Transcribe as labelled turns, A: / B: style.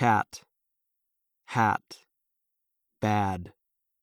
A: cat, hat, bad.